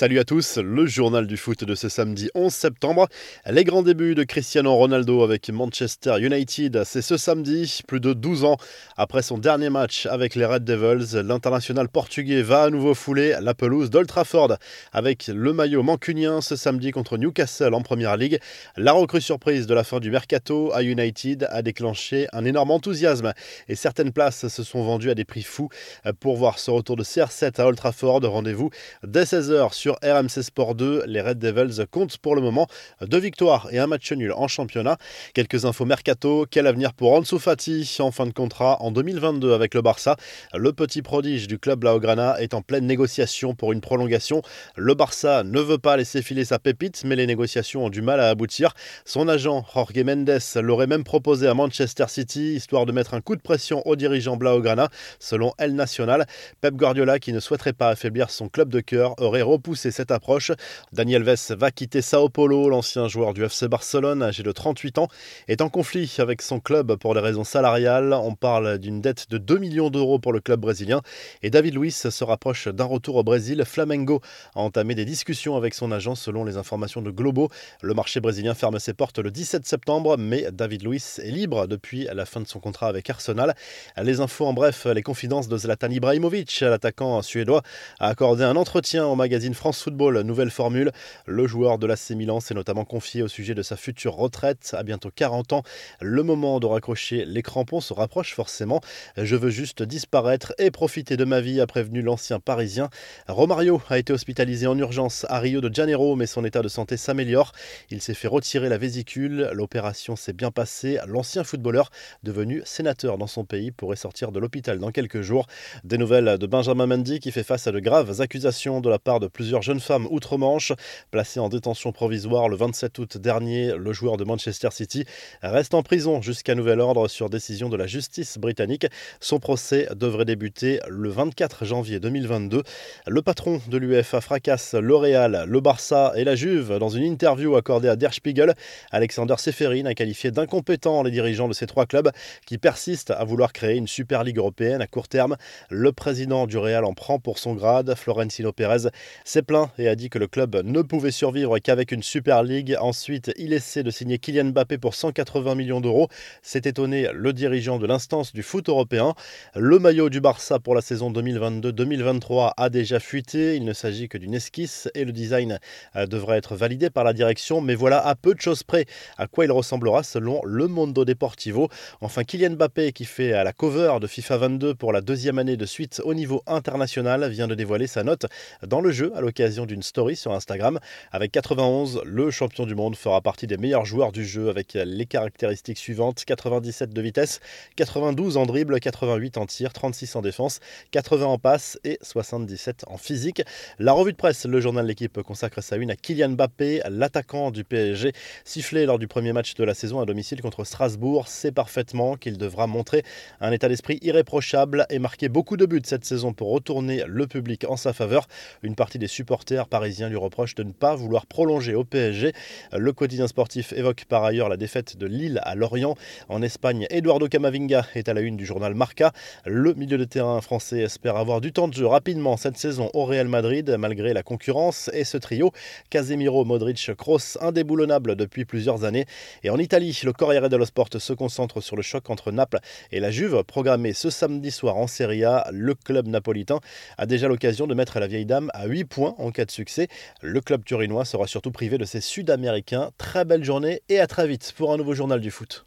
Salut à tous, le journal du foot de ce samedi 11 septembre. Les grands débuts de Cristiano Ronaldo avec Manchester United, c'est ce samedi, plus de 12 ans après son dernier match avec les Red Devils. L'international portugais va à nouveau fouler la pelouse d'Old Trafford avec le maillot mancunien ce samedi contre Newcastle en Première Ligue. La recrue surprise de la fin du mercato à United a déclenché un énorme enthousiasme et certaines places se sont vendues à des prix fous pour voir ce retour de CR7 à Old Trafford. Rendez-vous dès 16h sur RMC Sport 2. Les Red Devils comptent pour le moment deux victoires et un match nul en championnat. Quelques infos mercato. Quel avenir pour Ansu Fati en fin de contrat en 2022 avec le Barça? Le petit prodige du club Blaugrana est en pleine négociation pour une prolongation. Le Barça ne veut pas laisser filer sa pépite, mais les négociations ont du mal à aboutir. Son agent, Jorge Mendes, l'aurait même proposé à Manchester City, histoire de mettre un coup de pression aux dirigeants Blaugrana. Selon El Nacional, Pep Guardiola, qui ne souhaiterait pas affaiblir son club de cœur, aurait repoussé pousser cette approche. Daniel Vess va quitter Sao Paulo. L'ancien joueur du FC Barcelone, âgé de 38 ans, est en conflit avec son club pour des raisons salariales. On parle d'une dette de 2 millions d'euros pour le club brésilien. Et David Luiz se rapproche d'un retour au Brésil. Flamengo a entamé des discussions avec son agent selon les informations de Globo. Le marché brésilien ferme ses portes le 17 septembre, mais David Luiz est libre depuis la fin de son contrat avec Arsenal. Les infos en bref, les confidences de Zlatan Ibrahimovic, l'attaquant suédois, a accordé un entretien au magazine Football, nouvelle formule. Le joueur de l'AC Milan s'est notamment confié au sujet de sa future retraite à bientôt 40 ans. Le moment de raccrocher les crampons se rapproche forcément. Je veux juste disparaître et profiter de ma vie, a prévenu l'ancien parisien. Romario a été hospitalisé en urgence à Rio de Janeiro, mais son état de santé s'améliore. Il s'est fait retirer la vésicule. L'opération s'est bien passée. L'ancien footballeur, devenu sénateur dans son pays, pourrait sortir de l'hôpital dans quelques jours. Des nouvelles de Benjamin Mendy qui fait face à de graves accusations de la part de plusieurs plusieurs jeunes femmes outre-Manche. Placé en détention provisoire le 27 août dernier, le joueur de Manchester City reste en prison jusqu'à nouvel ordre sur décision de la justice britannique. Son procès devrait débuter le 24 janvier 2022. Le patron de l'UEFA fracasse L'Oréal, le Barça et la Juve. Dans une interview accordée à Der Spiegel, Alexander Seferin a qualifié d'incompétents les dirigeants de ces trois clubs qui persistent à vouloir créer une Super Ligue européenne à court terme. Le président du Real en prend pour son grade. Florentino Pérez s'est et a dit que le club ne pouvait survivre qu'avec une Super League. Ensuite, il essaie de signer Kylian Mbappé pour 180 millions d'euros. C'est étonné le dirigeant de l'instance du foot européen. Le maillot du Barça pour la saison 2022-2023 a déjà fuité. Il ne s'agit que d'une esquisse et le design euh, devrait être validé par la direction. Mais voilà à peu de choses près à quoi il ressemblera selon le Mondo Deportivo. Enfin, Kylian Mbappé qui fait à la cover de FIFA 22 pour la deuxième année de suite au niveau international vient de dévoiler sa note dans le jeu à l'occasion d'une story sur Instagram. Avec 91, le champion du monde fera partie des meilleurs joueurs du jeu avec les caractéristiques suivantes 97 de vitesse, 92 en dribble, 88 en tir, 36 en défense, 80 en passe et 77 en physique. La revue de presse, le journal de l'équipe consacre sa une à Kylian Mbappé, l'attaquant du PSG, sifflé lors du premier match de la saison à domicile contre Strasbourg. C'est parfaitement qu'il devra montrer un état d'esprit irréprochable et marquer beaucoup de buts cette saison pour retourner le public en sa faveur. Une partie des supporters parisiens lui reprochent de ne pas vouloir prolonger au PSG. Le quotidien sportif évoque par ailleurs la défaite de Lille à Lorient. En Espagne, Eduardo Camavinga est à la une du journal Marca. Le milieu de terrain français espère avoir du temps de jeu rapidement cette saison au Real Madrid malgré la concurrence et ce trio Casemiro, Modric, Kroos indéboulonnable depuis plusieurs années. Et en Italie, le Corriere dello Sport se concentre sur le choc entre Naples et la Juve programmé ce samedi soir en Serie A. Le club napolitain a déjà l'occasion de mettre la vieille dame à 8 en cas de succès. Le club turinois sera surtout privé de ses Sud-Américains. Très belle journée et à très vite pour un nouveau journal du foot.